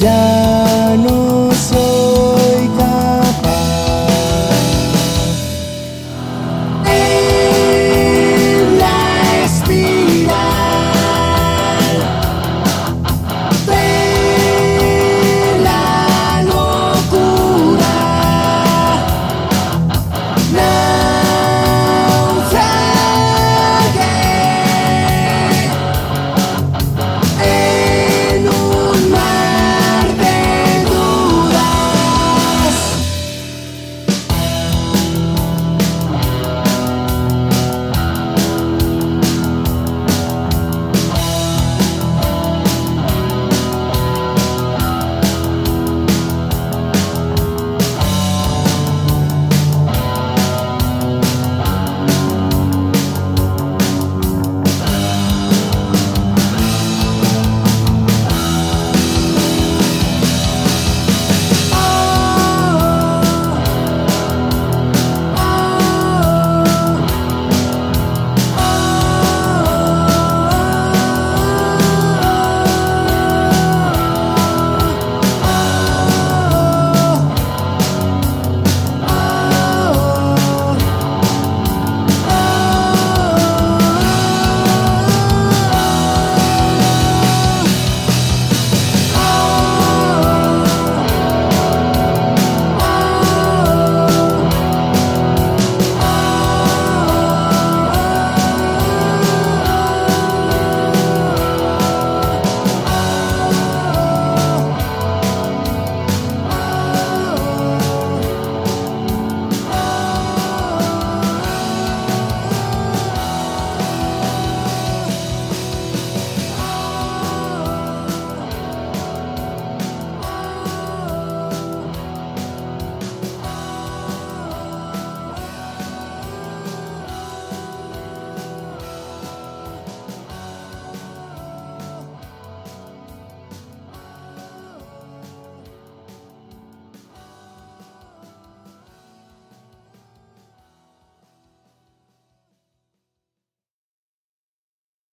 down.